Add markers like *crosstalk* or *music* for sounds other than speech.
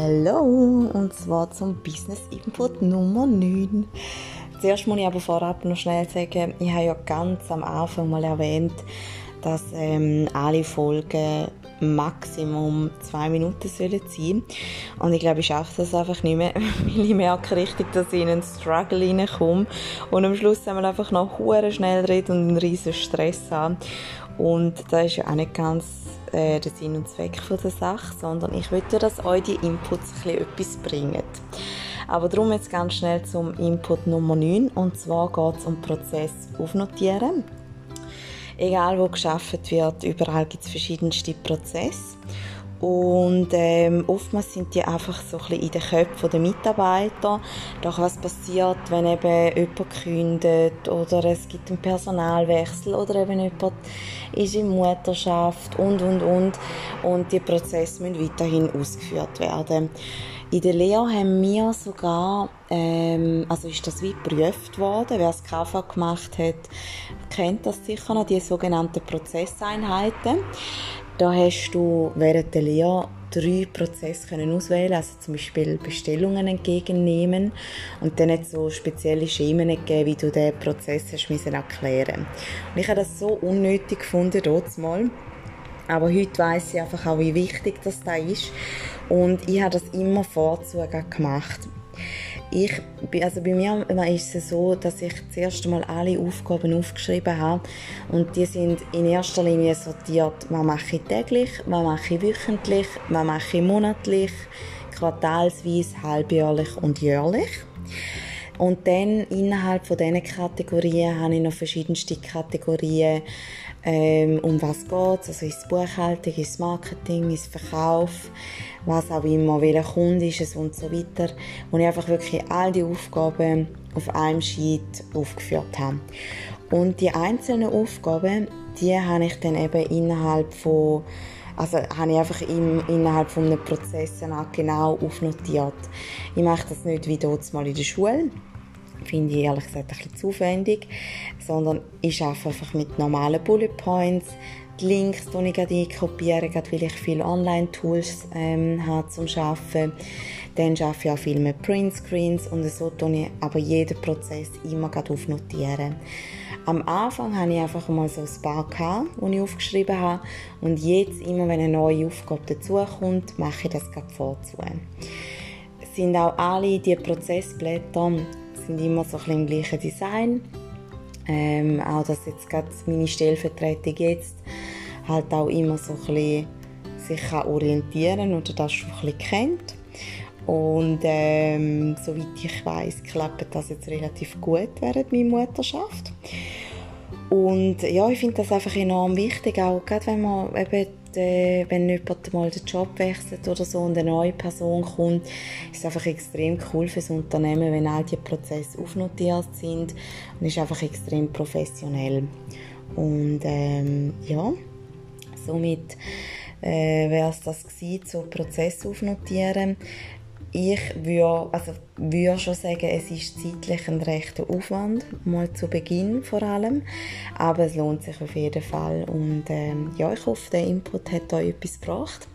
Hallo und zwar zum Business Input Nummer 9. Zuerst muss ich aber vorab noch schnell sagen, ich habe ja ganz am Anfang mal erwähnt, dass ähm, alle Folgen Maximum zwei Minuten sollen sein. Und ich glaube, ich schaffe das einfach nicht mehr, *laughs* weil ich merke richtig, dass ich in einen Struggle reinkomme und am Schluss haben wir einfach noch schnell reden und einen riesen Stress haben. Und das ist ja auch nicht ganz äh, der Sinn und Zweck von der Sache, sondern ich möchte, dass euch die Inputs ein etwas bringen. Aber darum jetzt ganz schnell zum Input Nummer 9 und zwar geht es um Prozess aufnotieren. Egal wo geschafft wird, überall gibt es verschiedenste Prozesse und ähm, oftmals sind die einfach so ein bisschen in den Köpfen der Mitarbeiter. Doch was passiert, wenn eben jemand kündet oder es gibt einen Personalwechsel oder eben jemand ist in Mutterschaft und, und, und. Und die Prozesse müssen weiterhin ausgeführt werden. In der Lehre haben wir sogar, ähm, also ist das wie geprüft worden, wer das KV gemacht hat, kennt das sicher noch, die sogenannten Prozesseinheiten. Da hast du während der Lehre drei Prozesse können auswählen, also zum Beispiel Bestellungen entgegennehmen und dann nicht so spezielle Schemen gegeben, wie du den Prozess erklären. Und ich habe das so unnötig gefunden dort mal. Aber heute weiß ich einfach auch, wie wichtig das da ist. Und ich habe das immer vorzug gemacht. Ich, also bei mir ist es so, dass ich zuerst einmal alle Aufgaben aufgeschrieben habe und die sind in erster Linie sortiert, was mache ich täglich, was mache ich wöchentlich, was mache ich monatlich, quartalsweise, halbjährlich und jährlich. Und dann innerhalb von diesen Kategorien habe ich noch verschiedenste Kategorien, ähm, um was geht es, also ist Buchhaltung, ist Marketing, ist Verkauf, was auch immer, welcher Kunde ist es und so weiter. Und ich einfach wirklich all die Aufgaben auf einem Sheet aufgeführt habe. Und die einzelnen Aufgaben, die habe ich dann eben innerhalb von also habe ich einfach im, innerhalb von einem Prozess genau aufnotiert. Ich mache das nicht wie dort mal in der Schule, finde ich ehrlich gesagt ein bisschen zu sondern ich arbeite einfach mit normalen Bullet Points, die Links die ich einkopieren, gerade weil ich viele Online-Tools ähm, habe zum Arbeiten. Dann arbeite ich auch viel mit Printscreens und so tue ich aber jeden Prozess immer aufnotieren. Am Anfang hatte ich einfach mal so ein paar, die ich aufgeschrieben habe. Und jetzt, immer wenn eine neue Aufgabe dazukommt, mache ich das gerade vorzu. Es sind auch alle diese Prozessblätter sind immer so ein im gleichen Design. Ähm, auch dass jetzt gerade meine Stellvertretung jetzt halt auch immer so ein bisschen sich kann orientieren oder das schon ein bisschen kennt. Und ähm, soweit ich weiß, klappt das jetzt relativ gut während meiner Mutterschaft. Und ja, ich finde das einfach enorm wichtig, auch gerade wenn man eben äh, wenn jemand mal den Job wechselt oder so und eine neue Person kommt, ist es einfach extrem cool für das Unternehmen, wenn all die Prozesse aufnotiert sind und ist einfach extrem professionell. Und ähm, ja, somit äh, wäre es das gewesen, so Prozess aufnotieren ich würde, also würde schon sagen, es ist zeitlich ein rechter Aufwand, mal zu Beginn vor allem, aber es lohnt sich auf jeden Fall und ähm, ja, ich hoffe, der Input hat euch etwas gebracht.